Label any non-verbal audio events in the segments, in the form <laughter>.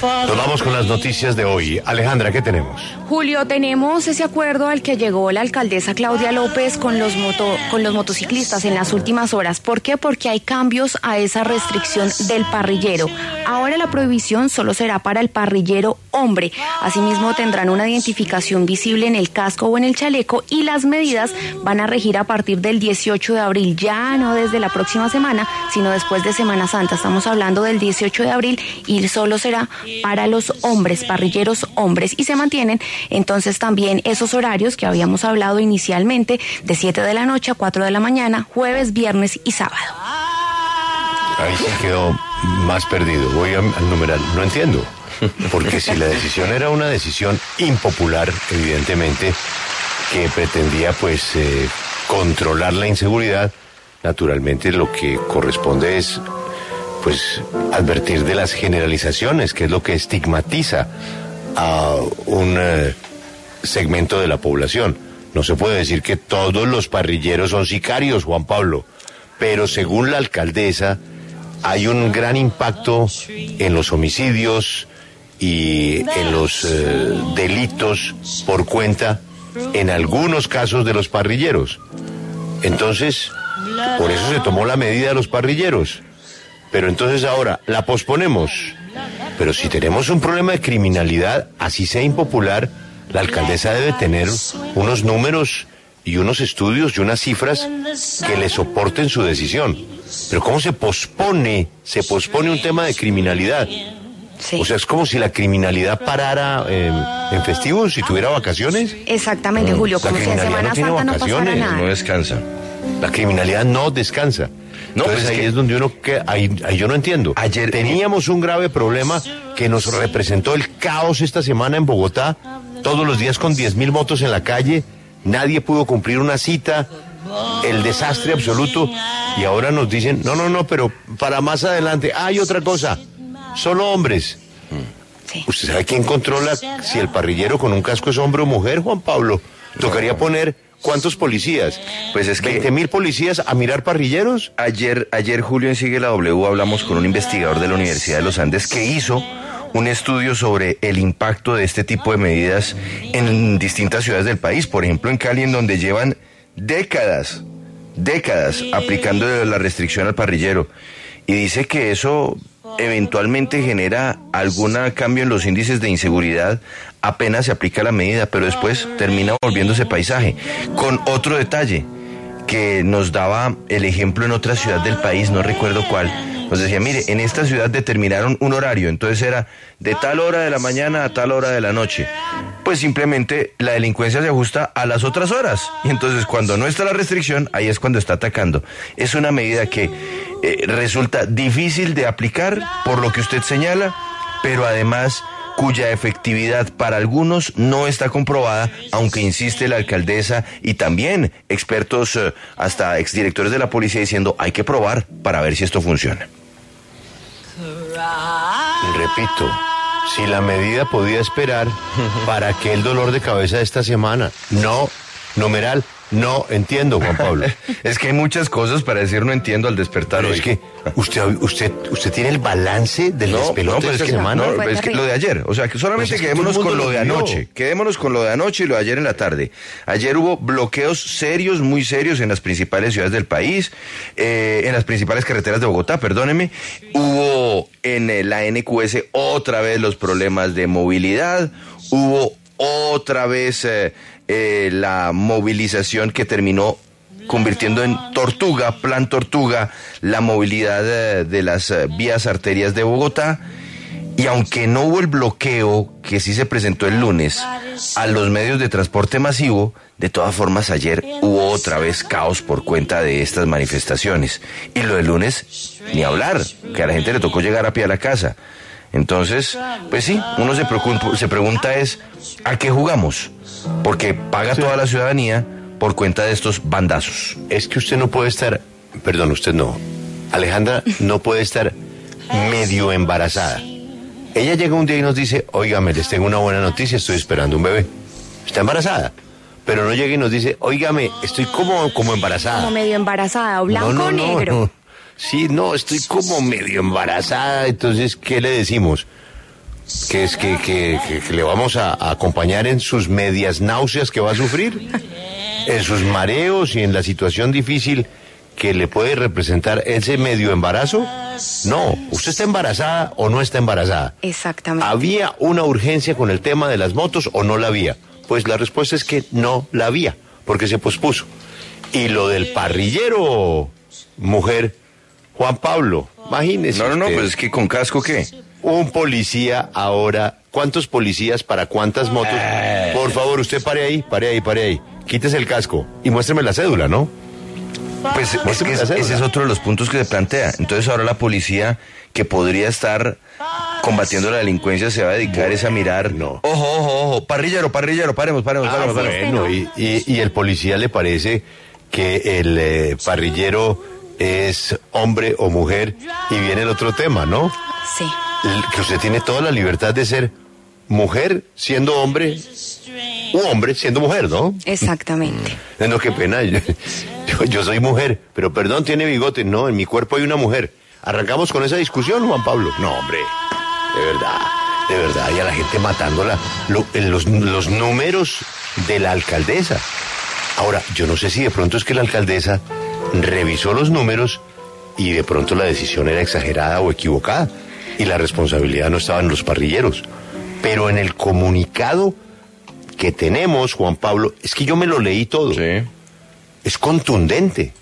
Nos vamos con las noticias de hoy. Alejandra, ¿qué tenemos? Julio, tenemos ese acuerdo al que llegó la alcaldesa Claudia López con los, moto, con los motociclistas en las últimas horas. ¿Por qué? Porque hay cambios a esa restricción del parrillero. Ahora la prohibición solo será para el parrillero hombre. Asimismo, tendrán una identificación visible en el casco o en el chaleco y las medidas van a regir a partir del 18 de abril, ya no desde la próxima semana, sino después de Semana Santa. Estamos hablando del 18 de abril y solo será para los hombres, parrilleros hombres, y se mantienen entonces también esos horarios que habíamos hablado inicialmente de 7 de la noche a 4 de la mañana, jueves, viernes y sábado. Ahí sí quedó más perdido. Voy al numeral. No entiendo. Porque si la decisión era una decisión impopular, evidentemente, que pretendía pues eh, controlar la inseguridad, naturalmente lo que corresponde es pues advertir de las generalizaciones, que es lo que estigmatiza a un eh, segmento de la población. No se puede decir que todos los parrilleros son sicarios, Juan Pablo, pero según la alcaldesa hay un gran impacto en los homicidios y en los eh, delitos por cuenta en algunos casos de los parrilleros. Entonces, por eso se tomó la medida de los parrilleros. Pero entonces ahora la posponemos. Pero si tenemos un problema de criminalidad, así sea impopular, la alcaldesa debe tener unos números y unos estudios y unas cifras que le soporten su decisión. Pero ¿cómo se pospone? Se pospone un tema de criminalidad. O sea, es como si la criminalidad parara eh, en festivos, si tuviera vacaciones. Exactamente, Julio, La como si en Semana no tiene Santa no pasara vacaciones, nada. no descansa. La criminalidad no descansa. No, Entonces pues es ahí que- es donde uno que ahí, ahí yo no entiendo. Ayer- teníamos un grave problema que nos representó el caos esta semana en Bogotá, todos los días con 10 mil motos en la calle, nadie pudo cumplir una cita, el desastre absoluto, y ahora nos dicen, no, no, no, pero para más adelante, hay otra cosa, solo hombres. Sí. ¿Usted sabe quién controla si el parrillero con un casco es hombre o mujer, Juan Pablo? Tocaría poner cuántos policías. Pues es que- 20 mil policías a mirar parrilleros. Ayer, ayer Julio en Sigue la W hablamos con un investigador de la Universidad de los Andes que hizo un estudio sobre el impacto de este tipo de medidas en distintas ciudades del país. Por ejemplo, en Cali, en donde llevan décadas, décadas aplicando la restricción al parrillero. Y dice que eso eventualmente genera algún cambio en los índices de inseguridad apenas se aplica la medida, pero después termina volviéndose paisaje. Con otro detalle, que nos daba el ejemplo en otra ciudad del país, no recuerdo cuál. Nos decía, mire, en esta ciudad determinaron un horario, entonces era de tal hora de la mañana a tal hora de la noche. Pues simplemente la delincuencia se ajusta a las otras horas. Y entonces cuando no está la restricción, ahí es cuando está atacando. Es una medida que eh, resulta difícil de aplicar por lo que usted señala, pero además cuya efectividad para algunos no está comprobada, aunque insiste la alcaldesa y también expertos, eh, hasta exdirectores de la policía diciendo hay que probar para ver si esto funciona. Repito, si la medida podía esperar para que el dolor de cabeza de esta semana, no, numeral, no entiendo, Juan Pablo. <laughs> Es que hay muchas cosas para decir no entiendo al despertar Pero hoy. es que usted, usted, usted tiene el balance del No, de es que, semana. no, es que terrible. lo de ayer, o sea, que solamente Pues es que quedémonos con lo de anoche, quedémonos con lo de anoche y lo de ayer en la tarde. Ayer hubo bloqueos serios, muy serios en las principales ciudades del país, eh, en las principales carreteras de Bogotá, perdóneme. Hubo en eh, la NQS otra vez los problemas de movilidad, hubo otra vez eh, eh, la movilización que terminó convirtiendo en tortuga, plan tortuga, la movilidad eh, de las eh, vías arterias de Bogotá. Y aunque no hubo el bloqueo que sí se presentó el lunes a los medios de transporte masivo, de todas formas ayer hubo otra vez caos por cuenta de estas manifestaciones. Y lo del lunes, ni hablar, que a la gente le tocó llegar a pie a la casa. Entonces, pues sí, uno se, preocupa- se pregunta es, ¿a qué jugamos? Porque paga toda la ciudadanía por cuenta de estos bandazos. Es que usted no puede estar, perdón, usted no. Alejandra no puede estar medio embarazada. Ella llega un día y nos dice, óigame, les tengo una buena noticia, estoy esperando un bebé. Está embarazada. Pero no llega y nos dice, óigame, estoy como, como embarazada. Como medio embarazada, o blanco no, o no, negro. Sí, no, estoy como medio embarazada. Entonces, ¿qué le decimos? Que es que, que- que- que le vamos a, a acompañar en sus medias náuseas que va a sufrir, en sus mareos y en la situación difícil que le puede representar ese medio embarazo. No, usted está embarazada o no está embarazada. Exactamente. ¿Había una urgencia con el tema de las motos o no la había? Pues la respuesta es que no la había, porque se pospuso. Y lo del parrillero, mujer, Juan Pablo, imagínese. No, no, no, usted, pues es que con casco qué. Un policía ahora, ¿cuántos policías para cuántas motos? Por favor, usted pare ahí, pare ahí, pare ahí. Quítese el casco y muéstreme la cédula, ¿no? Pues es que es- ese es otro de los puntos que se plantea. Entonces ahora la policía que podría estar combatiendo la delincuencia se va a dedicar es a mirar. No. Ojo, ojo, ojo. Parrillero, parrillero, paremos, paremos, Ah, paremos, paremos. bueno, y, y- y el policía le parece que el eh, parrillero es hombre o mujer y viene el otro tema, ¿no? Sí. Que usted tiene toda la libertad de ser mujer siendo hombre u hombre siendo mujer, ¿no? Exactamente. Eh, No, qué pena. <laughs> Yo, yo- yo soy mujer, pero perdón, tiene bigote. No, en mi cuerpo hay una mujer. Arrancamos con esa discusión, Juan Pablo. No, hombre. De verdad, de verdad. Y a la gente matándola. Lo- en los, los números de la alcaldesa. Ahora, yo no sé si de pronto es que la alcaldesa revisó los números y de pronto la decisión era exagerada o equivocada. Y la responsabilidad no estaba en los parrilleros. Pero en el comunicado que tenemos, Juan Pablo, es que yo me lo leí todo Sí. es contundente,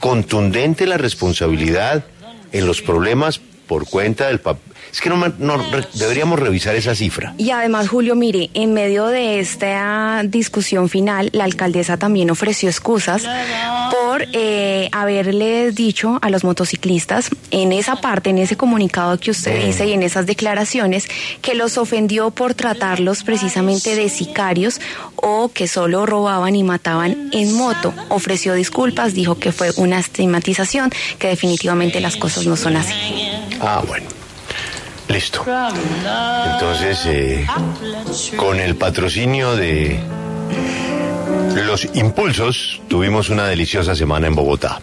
contundente la responsabilidad en los problemas por cuenta del papel. Es que no, no re- deberíamos revisar esa cifra. Y además, Julio, mire, en medio de esta discusión final, la alcaldesa también ofreció excusas por eh, haberles dicho a los motociclistas en esa parte, en ese comunicado que usted dice y en esas declaraciones, que los ofendió por tratarlos precisamente de sicarios o que solo robaban y mataban en moto. Ofreció disculpas, dijo que fue una estigmatización, que definitivamente las cosas no son así. Ah, bueno. Listo. Entonces, eh, con el patrocinio de los impulsos, tuvimos una deliciosa semana en Bogotá.